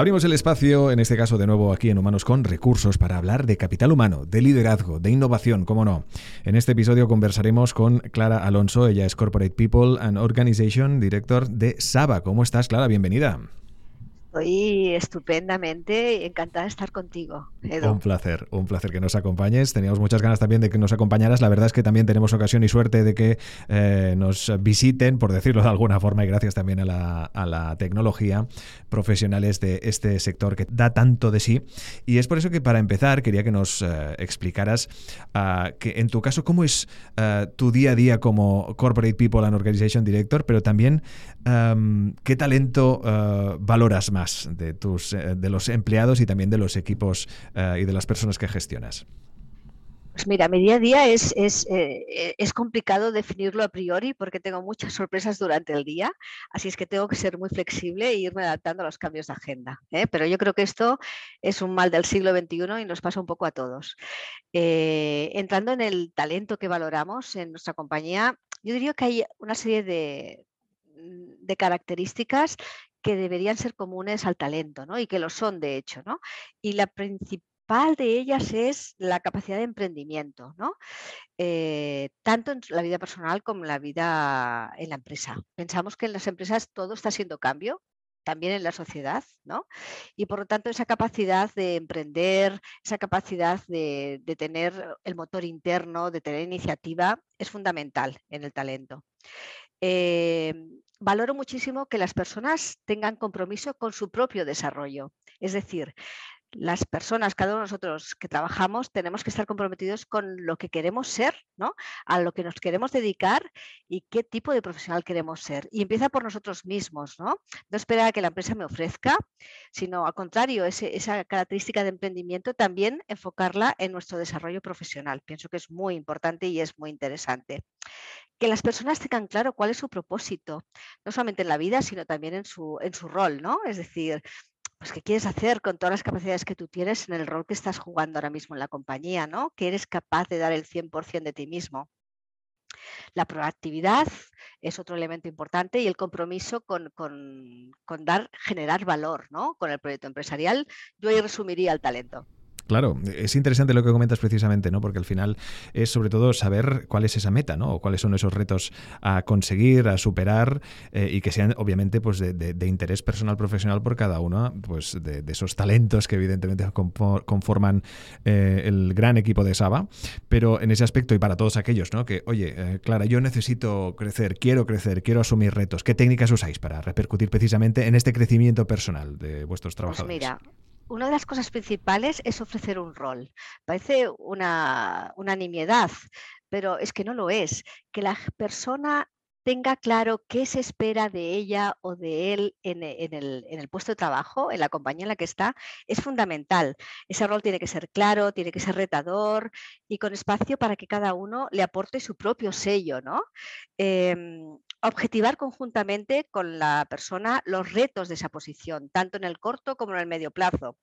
Abrimos el espacio, en este caso de nuevo aquí en Humanos con Recursos, para hablar de capital humano, de liderazgo, de innovación, cómo no. En este episodio conversaremos con Clara Alonso, ella es Corporate People and Organization Director de Saba. ¿Cómo estás, Clara? Bienvenida. Estoy estupendamente encantada de estar contigo. Un placer, un placer que nos acompañes. Teníamos muchas ganas también de que nos acompañaras. La verdad es que también tenemos ocasión y suerte de que eh, nos visiten, por decirlo de alguna forma, y gracias también a la, tecnología, profesionales de este sector que da tanto de sí. Y es por eso que para empezar quería que nos eh, explicaras ah, que en tu caso cómo es eh, tu día a día como Corporate People and Organization Director, pero también qué talento valoras más de, tus, eh, de los empleados y también de los equipos eh, y de las personas que gestionas? Pues mira, mi día a día es, es, eh, es, complicado definirlo a priori porque tengo muchas sorpresas durante el día, así es que tengo que ser muy flexible e irme adaptando a los cambios de agenda. Pero yo creo que esto es un mal del siglo XXI y nos pasa un poco a todos. entrando en el talento que valoramos en nuestra compañía, yo diría que hay una serie de, de características que deberían ser comunes al talento, ¿no? Y que lo son, de hecho, ¿no? Y la principal de ellas es la capacidad de emprendimiento, ¿no? Eh, tanto en la vida personal como en la vida en la empresa. Pensamos que en las empresas todo está siendo cambio, también en la sociedad, ¿no? Y por lo tanto esa capacidad de emprender, esa capacidad de, tener el motor interno, de tener iniciativa, es fundamental en el talento. Em, valoro muchísimo que las personas tengan compromiso con su propio desarrollo. Es decir, las personas, cada uno de nosotros que trabajamos, tenemos que estar comprometidos con lo que queremos ser, ¿no? A lo que nos queremos dedicar y qué tipo de profesional queremos ser. Y empieza por nosotros mismos, ¿no? No esperar a que la empresa me ofrezca, sino al contrario, esa característica de emprendimiento también enfocarla en nuestro desarrollo profesional. Pienso que es muy importante y es muy interesante que las personas tengan claro cuál es su propósito, no solamente en la vida, sino también en su, en su rol, ¿no? Es decir, pues qué quieres hacer con todas las capacidades que tú tienes en el rol que estás jugando ahora mismo en la compañía, ¿no? Que eres capaz de dar el 100% de ti mismo. La proactividad es otro elemento importante y el compromiso con, con, con dar, generar valor ¿no? con el proyecto empresarial. Yo ahí resumiría el talento. Claro, es interesante lo que comentas precisamente, ¿no? Porque al final es sobre todo saber cuál es esa meta, ¿no? O cuáles son esos retos a conseguir, a superar eh, y que sean obviamente pues de, interés personal profesional por cada uno, pues de, esos talentos que evidentemente conforman eh, el gran equipo de Saba. Pero en ese aspecto y para todos aquellos, ¿no? Que, oye, eh, Clara, yo necesito crecer, quiero crecer, quiero asumir retos. ¿Qué técnicas usáis para repercutir precisamente en este crecimiento personal de vuestros pues trabajadores? mira, una de las cosas principales es ofrecer un rol. Parece una, una nimiedad, pero es que no lo es. Que la persona tenga claro qué se espera de ella o de él en, el, puesto de trabajo, en la compañía en la que está, es fundamental. Ese rol tiene que ser claro, tiene que ser retador y con espacio para que cada uno le aporte su propio sello, ¿no? Em, objetivar conjuntamente con la persona los retos de esa posición, tanto en el corto como en el medio plazo.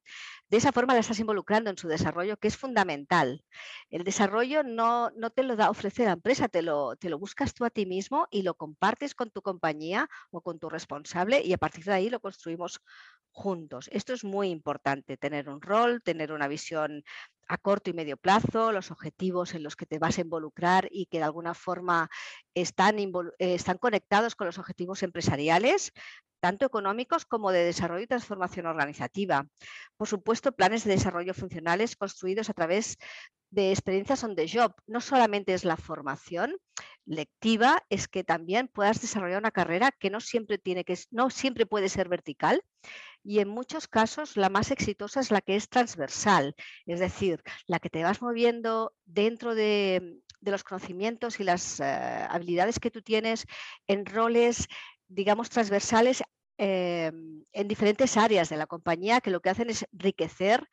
De esa forma la estás involucrando en su desarrollo, que es fundamental. El desarrollo no, no te lo da ofrecer la empresa, te lo, te lo buscas tú a ti mismo y lo compartes con tu compañía o con tu responsable y a partir de ahí lo construimos juntos. Esto es muy importante, tener un rol, tener una visión a corto y medio plazo, los objetivos en los que te vas a involucrar y que de alguna forma están, eh, están conectados con los objetivos empresariales, tanto económicos como de desarrollo y transformación organizativa. Por supuesto, planes de desarrollo funcionales construidos a través de experiencias on the job. No solamente es la formación lectiva, es que también puedas desarrollar una carrera que no siempre, tiene que, no siempre puede ser vertical y en muchos casos la más exitosa es la que es transversal, es decir, la que te vas moviendo dentro de, los conocimientos y las eh, habilidades que tú tienes en roles digamos, transversales em, en diferentes áreas de la compañía que lo que hacen es enriquecer,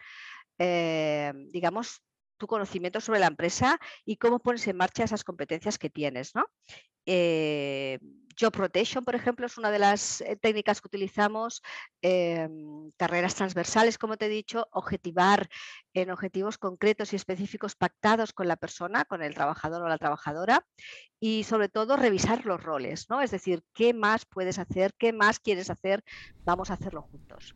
em, digamos, tu conocimiento sobre la empresa y cómo pones en marcha esas competencias que tienes. ¿no? Job rotation, por ejemplo, es una de las eh, técnicas que utilizamos. Em, carreras transversales, como te he dicho, objetivar en objetivos concretos y específicos pactados con la persona, con el trabajador o la trabajadora. Y sobre todo, revisar los roles, ¿no? Es decir, ¿qué más puedes hacer? ¿Qué más quieres hacer? Vamos a hacerlo juntos.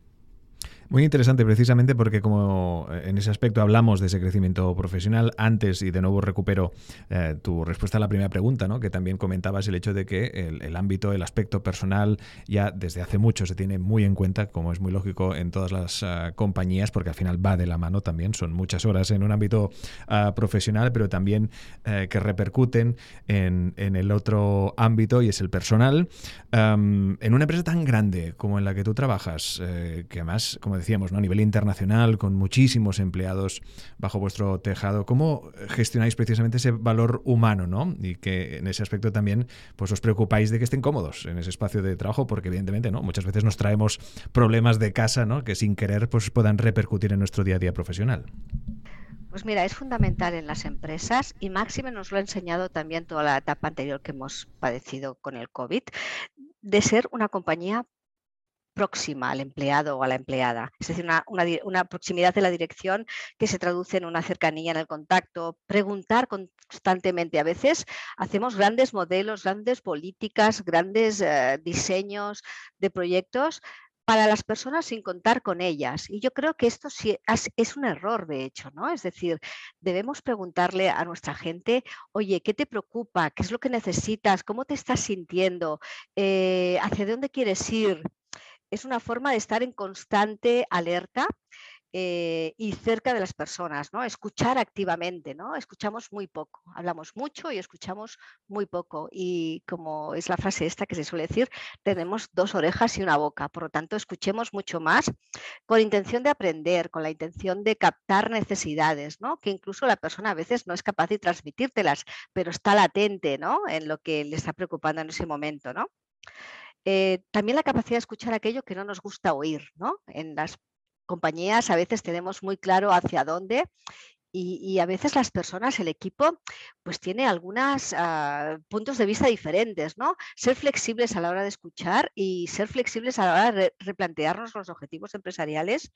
Muy interesante precisamente porque como eh, en ese aspecto hablamos de ese crecimiento profesional antes y de nuevo recupero eh, tu respuesta a la primera pregunta, ¿no? que también comentabas el hecho de que el, ámbito, el aspecto personal ya desde hace mucho se tiene muy en cuenta, como es muy lógico en todas las ah, compañías, porque al final va de la mano también, son muchas horas en un ámbito ah, profesional, pero también eh, que repercuten en, el otro ámbito y es el personal. en una empresa tan grande como en la que tú trabajas, que además, como decíamos, ¿no? a nivel internacional, con muchísimos empleados bajo vuestro tejado. ¿Cómo gestionáis precisamente ese valor humano, ¿no? Y que en ese aspecto también pues, os preocupáis de que estén cómodos en ese espacio de trabajo, porque evidentemente ¿no? muchas veces nos traemos problemas de casa ¿no? que sin querer pues, puedan repercutir en nuestro día a día profesional. Pues mira, es fundamental en las empresas y Máxime nos lo ha enseñado también toda la etapa anterior que hemos padecido con el COVID, de ser una compañía próxima al empleado o a la empleada. Es decir, una, proximidad de la dirección que se traduce en una cercanía en el contacto, preguntar constantemente. A veces hacemos grandes modelos, grandes políticas, grandes eh, diseños de proyectos para las personas sin contar con ellas. Y yo creo que esto sí es un error, de hecho, ¿no? Es decir, debemos preguntarle a nuestra gente, oye, ¿qué te preocupa? ¿Qué es lo que necesitas? ¿Cómo te estás sintiendo? Eh, ¿Hacia dónde quieres ir? Es una forma de estar en constante alerta eh, y cerca de las personas, ¿no? Escuchar activamente, ¿no? Escuchamos muy poco, hablamos mucho y escuchamos muy poco. Y como es la frase esta que se suele decir, tenemos dos orejas y una boca. Por lo tanto, escuchemos mucho más con intención de aprender, con la intención de captar necesidades, ¿no? Que incluso la persona a veces no es capaz de transmitírtelas, pero está latente, ¿no? En lo que le está preocupando en ese momento, ¿no? Eh, también la capacidad de escuchar aquello que no nos gusta oír, ¿no? En las compañías a veces tenemos muy claro hacia dónde y, a veces las personas, el equipo, pues tiene algunos ah, puntos de vista diferentes, ¿no? Ser flexibles a la hora de escuchar y ser flexibles a la hora de replantearnos los objetivos empresariales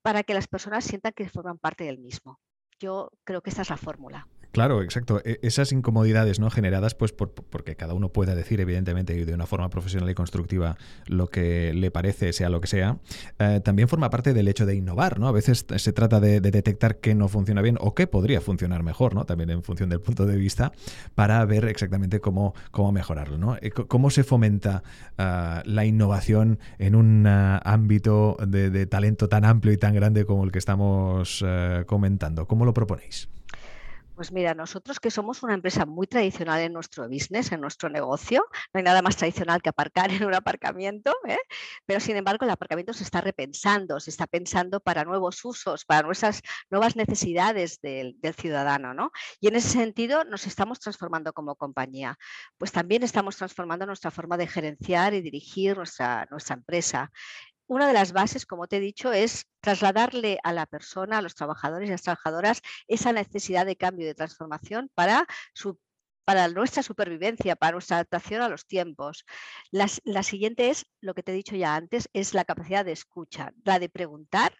para que las personas sientan que forman parte del mismo. Yo creo que esta es la fórmula. Claro, exacto. E, esas incomodidades no generadas, pues porque cada uno pueda decir, evidentemente, y de una forma profesional y constructiva lo que le parece, sea lo que sea, eh, también forma parte del hecho de innovar, ¿no? A veces se trata de, detectar qué no funciona bien o qué podría funcionar mejor, ¿no? También en función del punto de vista, para ver exactamente cómo, cómo mejorarlo, ¿no? Eh, ¿Cómo se fomenta ah, la innovación en un ah, ámbito de, talento tan amplio y tan grande como el que estamos eh, comentando? ¿Cómo lo proponéis? Pues mira, nosotros que somos una empresa muy tradicional en nuestro business, en nuestro negocio, no hay nada más tradicional que aparcar en un aparcamiento, ¿eh? pero sin embargo el aparcamiento se está repensando, se está pensando para nuevos usos, para nuestras nuevas necesidades del, ciudadano. ¿no? Y en ese sentido nos estamos transformando como compañía. Pues también estamos transformando nuestra forma de gerenciar y dirigir nuestra empresa una de las bases, como te he dicho, es trasladarle a la persona, a los trabajadores y las trabajadoras, esa necesidad de cambio y de transformación para nuestra supervivencia, para nuestra adaptación a los tiempos. la, siguiente es, lo que te he dicho ya antes, es la capacidad de escucha, la de preguntar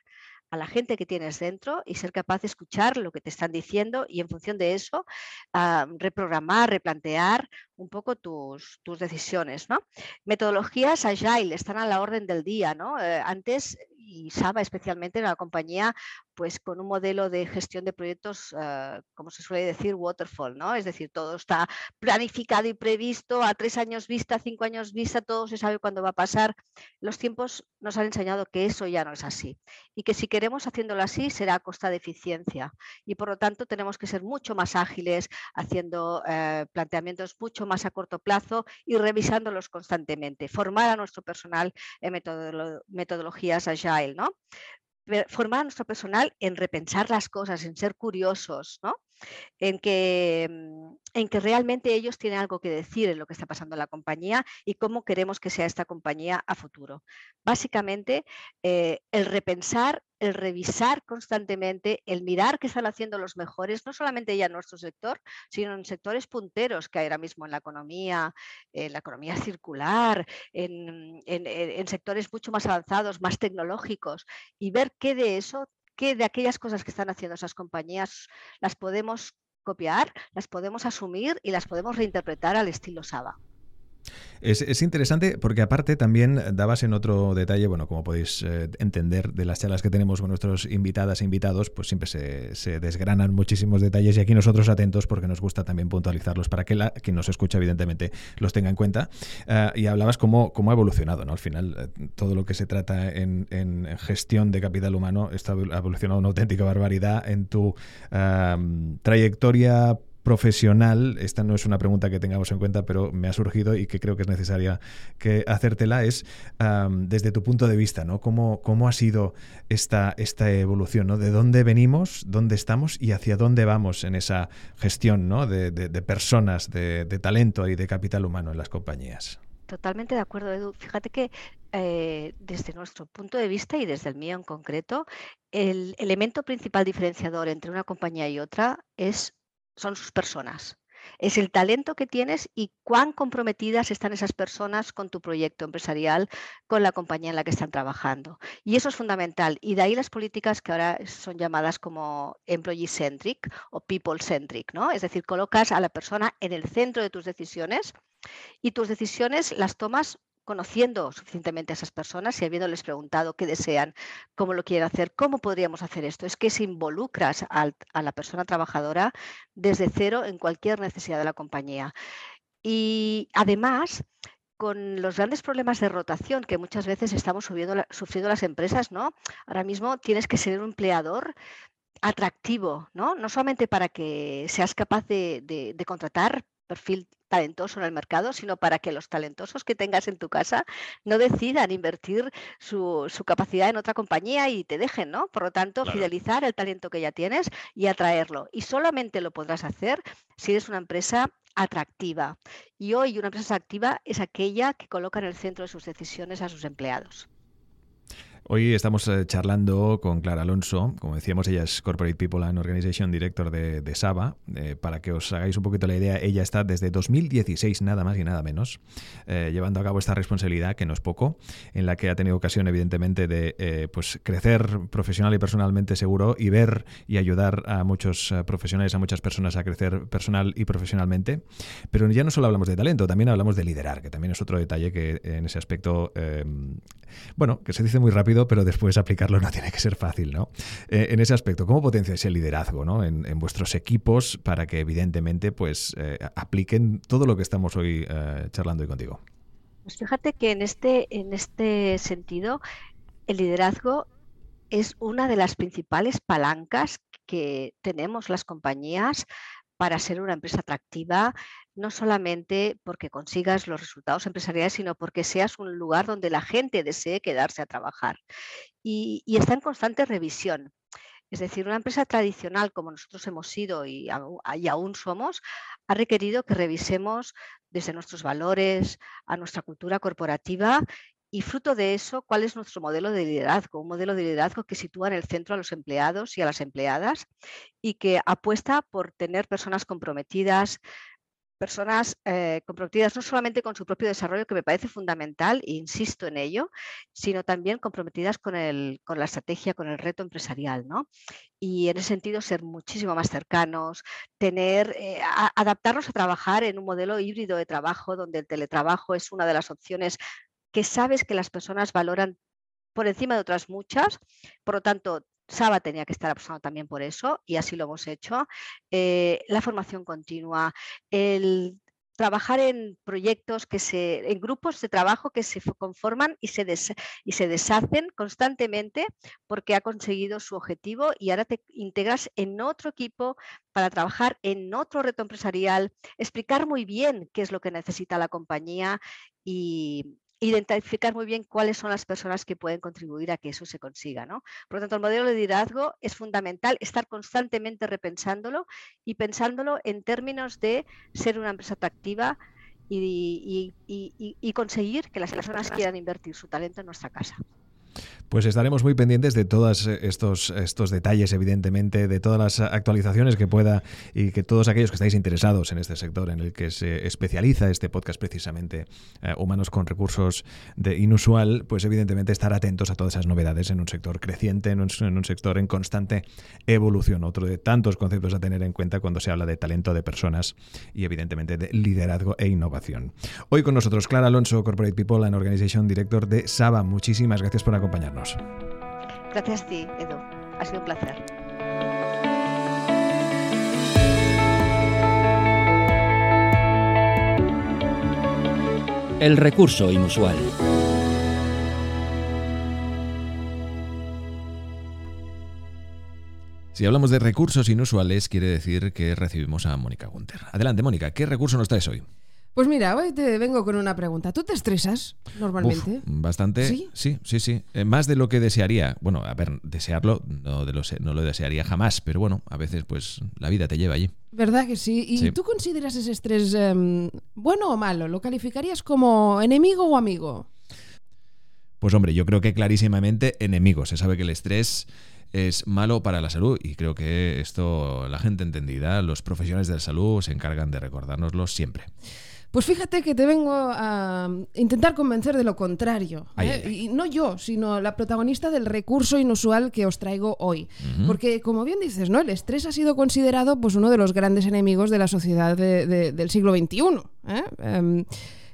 a la gente que tienes dentro y ser capaz de escuchar lo que te están diciendo y en función de eso ah, reprogramar, replantear un poco tus, tus decisiones. ¿no? Metodologías agile están a la orden del día. ¿no? Eh, antes y Saba especialmente en la compañía, pues con un modelo de gestión de proyectos, eh, como se suele decir, waterfall, ¿no? Es decir, todo está planificado y previsto a tres años vista, cinco años vista, todo se sabe cuándo va a pasar. Los tiempos nos han enseñado que eso ya no es así y que si queremos haciéndolo así será a costa de eficiencia y por lo tanto tenemos que ser mucho más ágiles, haciendo eh, planteamientos mucho más a corto plazo y revisándolos constantemente. Formar a nuestro personal en metodologías agile, ¿no? Formar a nuestro personal en repensar las cosas, en ser curiosos, ¿no? En que, mm, en que realmente ellos tienen algo que decir en lo que está pasando en la compañía y cómo queremos que sea esta compañía a futuro. Básicamente, eh, el repensar, el revisar constantemente, el mirar qué están haciendo los mejores, no solamente ya en nuestro sector, sino en sectores punteros que hay ahora mismo en la economía, en la economía circular, en, en sectores mucho más avanzados, más tecnológicos, y ver qué de eso qué de aquellas cosas que están haciendo esas compañías las podemos copiar, las podemos asumir y las podemos reinterpretar al estilo Saba. Es, interesante porque aparte también dabas en otro detalle, bueno, como podéis eh, entender de las charlas que tenemos con nuestros invitadas e invitados, pues siempre se, desgranan muchísimos detalles y aquí nosotros atentos porque nos gusta también puntualizarlos para que la, quien nos escucha evidentemente los tenga en cuenta. Eh, y hablabas cómo, cómo, ha evolucionado, ¿no? Al final eh, todo lo que se trata en, gestión de capital humano está, ha evolucionado una auténtica barbaridad en tu trayectoria profesional, esta no es una pregunta que tengamos en cuenta, pero me ha surgido y que creo que es necesaria que hacértela, es desde tu punto de vista, ¿no? ¿Cómo, cómo ha sido esta, esta evolución, ¿no? ¿De dónde venimos, dónde estamos y hacia dónde vamos en esa gestión ¿no? de, personas, de, talento y de capital humano en las compañías? Totalmente de acuerdo, Edu. Fíjate que eh, desde nuestro punto de vista y desde el mío en concreto, el elemento principal diferenciador entre una compañía y otra es son sus personas. Es el talento que tienes y cuán comprometidas están esas personas con tu proyecto empresarial, con la compañía en la que están trabajando. Y eso es fundamental. Y de ahí las políticas que ahora son llamadas como employee centric o people centric, ¿no? Es decir, colocas a la persona en el centro de tus decisiones y tus decisiones las tomas conociendo suficientemente a esas personas y habiéndoles preguntado qué desean, cómo lo quieren hacer, cómo podríamos hacer esto, es que se involucras a la persona trabajadora desde cero en cualquier necesidad de la compañía. Y además, con los grandes problemas de rotación que muchas veces estamos sufriendo las empresas, ¿no? Ahora mismo tienes que ser un empleador atractivo, ¿no? No solamente para que seas capaz de contratar perfil talentoso en el mercado, sino para que los talentosos que tengas en tu casa no decidan invertir su, capacidad en otra compañía y te dejen, ¿no? Por lo tanto, fidelizar el talento que ya tienes y atraerlo. Y solamente lo podrás hacer si eres una empresa atractiva. Y hoy una empresa atractiva es aquella que coloca en el centro de sus decisiones a sus empleados. Hoy estamos eh, charlando con Clara Alonso, como decíamos, ella es Corporate People and Organization Director de, Saba. Eh, para que os hagáis un poquito la idea, ella está desde 2016, nada más y nada menos, eh, llevando a cabo esta responsabilidad, que no es poco, en la que ha tenido ocasión, evidentemente, de pues crecer profesional y personalmente seguro y ver y ayudar a muchos profesionales, a muchas personas a crecer personal y profesionalmente. Pero ya no solo hablamos de talento, también hablamos de liderar, que también es otro detalle que en ese aspecto, bueno, que se dice muy rápido pero después aplicarlo no tiene que ser fácil, ¿no? Eh, en ese aspecto, ¿cómo potenciáis el liderazgo ¿no? en, vuestros equipos para que evidentemente pues eh, apliquen todo lo que estamos hoy eh, charlando hoy contigo? Pues fíjate que en este, en este sentido, el liderazgo es una de las principales palancas que tenemos las compañías para ser una empresa atractiva, no solamente porque consigas los resultados empresariales, sino porque seas un lugar donde la gente desee quedarse a trabajar. Y, está en constante revisión. Es decir, una empresa tradicional como nosotros hemos sido y, y, aún somos, ha requerido que revisemos desde nuestros valores a nuestra cultura corporativa y fruto de eso, ¿cuál es nuestro modelo de liderazgo? Un modelo de liderazgo que sitúa en el centro a los empleados y a las empleadas y que apuesta por tener personas comprometidas, personas eh, comprometidas no solamente con su propio desarrollo, que me parece fundamental, e insisto en ello, sino también comprometidas con, el, con la estrategia, con el reto empresarial. ¿no? Y en ese sentido, ser muchísimo más cercanos, tener, eh, adaptarnos a trabajar en un modelo híbrido de trabajo, donde el teletrabajo es una de las opciones que sabes que las personas valoran por encima de otras muchas. Por lo tanto, Saba tenía que estar apostando también por eso y así lo hemos hecho. Eh, la formación continua, el trabajar en proyectos que se, en grupos de trabajo que se conforman y se, y se deshacen constantemente porque ha conseguido su objetivo y ahora te integras en otro equipo para trabajar en otro reto empresarial, explicar muy bien qué es lo que necesita la compañía y, identificar muy bien cuáles son las personas que pueden contribuir a que eso se consiga. ¿no? Por lo tanto, el modelo de liderazgo es fundamental estar constantemente repensándolo y pensándolo en términos de ser una empresa atractiva y, y conseguir que las personas quieran invertir su talento en nuestra casa. Pues estaremos muy pendientes de todos estos, estos detalles, evidentemente, de todas las actualizaciones que pueda y que todos aquellos que estáis interesados en este sector en el que se especializa este podcast precisamente, eh, Humanos con Recursos de Inusual, pues evidentemente estar atentos a todas esas novedades en un sector creciente, en un, sector en constante evolución. Otro de tantos conceptos a tener en cuenta cuando se habla de talento de personas y evidentemente de liderazgo e innovación. Hoy con nosotros Clara Alonso, Corporate People and Organization Director de Saba. Muchísimas gracias por. Gracias a ti, Edu. Ha sido un placer. El recurso inusual. Si hablamos de recursos inusuales, quiere decir que recibimos a Mónica Gunter. Adelante, Mónica, ¿qué recurso nos traes hoy? Pues mira, hoy te vengo con una pregunta. ¿Tú te estresas normalmente? bastante. ¿Sí? Sí, sí, eh, más de lo que desearía. Bueno, a ver, desearlo no, de lo, no lo desearía jamás, pero bueno, a veces pues la vida te lleva allí. ¿Verdad que sí? ¿Y tú consideras ese estrés em, bueno o malo? ¿Lo calificarías como enemigo o amigo? Pues hombre, yo creo que clarísimamente enemigo. Se sabe que el estrés es malo para la salud y creo que esto la gente entendida, los profesionales de la salud se encargan de recordárnoslo siempre. Pues fíjate que te vengo a intentar convencer de lo contrario. ¿eh? Y no yo, sino la protagonista del recurso inusual que os traigo hoy. Porque, como bien dices, ¿no? El estrés ha sido considerado pues, uno de los grandes enemigos de la sociedad del siglo XXI. ¿eh? Em,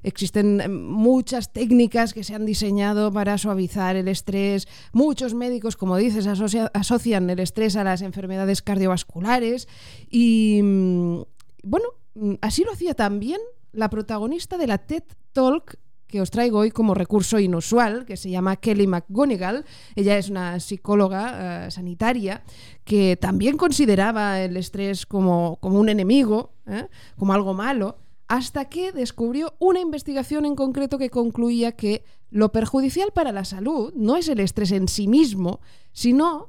existen muchas técnicas que se han diseñado para suavizar el estrés. Muchos médicos, como dices, asocian el estrés a las enfermedades cardiovasculares. Y mm, bueno, mm, así lo hacía también la protagonista de la TED Talk que os traigo hoy como recurso inusual, que se llama Kelly McGonigal. Ella es una psicóloga eh, sanitaria que también consideraba el estrés como, como un enemigo, ¿eh? como algo malo, hasta que descubrió una investigación en concreto que concluía que lo perjudicial para la salud no es el estrés en sí mismo, sino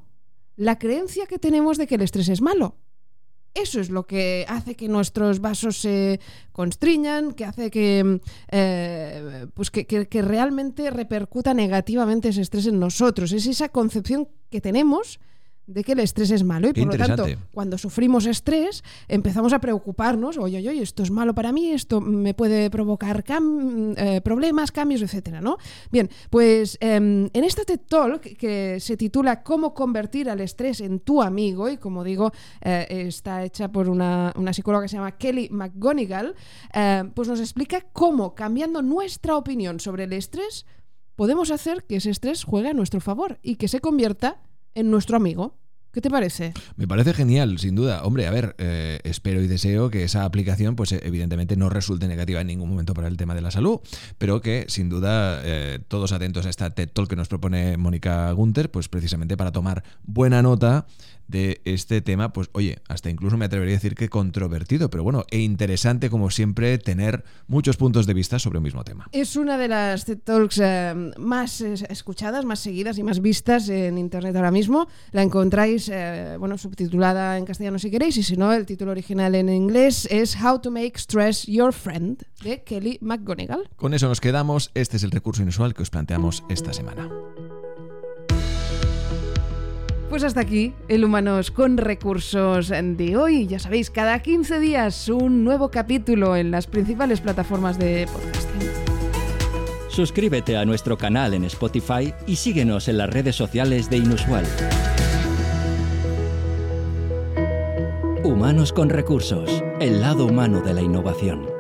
la creencia que tenemos de que el estrés es malo. Eso es lo que hace que nuestros vasos se constriñan, que hace que, eh, pues que, que, realmente repercuta negativamente ese estrés en nosotros. Es esa concepción que tenemos de que el estrés es malo y por lo tanto cuando sufrimos estrés empezamos a preocuparnos oye oye esto es malo para mí esto me puede provocar eh, problemas cambios etcétera no bien pues em, en esta TED Talk que se titula cómo convertir al estrés en tu amigo y como digo eh, está hecha por una, psicóloga que se llama Kelly McGonigal eh, pues nos explica cómo cambiando nuestra opinión sobre el estrés podemos hacer que ese estrés juegue a nuestro favor y que se convierta en nuestro amigo. ¿Qué te parece? Me parece genial, sin duda. Hombre, a ver, eh, espero y deseo que esa aplicación, pues evidentemente no resulte negativa en ningún momento para el tema de la salud, pero que sin duda eh, todos atentos a esta TED Talk que nos propone Mónica Gunther, pues precisamente para tomar buena nota de este tema, pues oye, hasta incluso me atrevería a decir que controvertido, pero bueno, e interesante como siempre tener muchos puntos de vista sobre un mismo tema. Es una de las TED Talks eh, más escuchadas, más seguidas y más vistas en Internet ahora mismo. La encontráis, eh, bueno, subtitulada en castellano si queréis, y si no, el título original en inglés es How to Make Stress Your Friend, de Kelly McGonigal. Con eso nos quedamos. Este es el recurso inusual que os planteamos esta semana. Pues hasta aquí el Humanos con Recursos de hoy. Ya sabéis, cada 15 días un nuevo capítulo en las principales plataformas de podcasting. Suscríbete a nuestro canal en Spotify y síguenos en las redes sociales de Inusual. Humanos con Recursos, el lado humano de la innovación.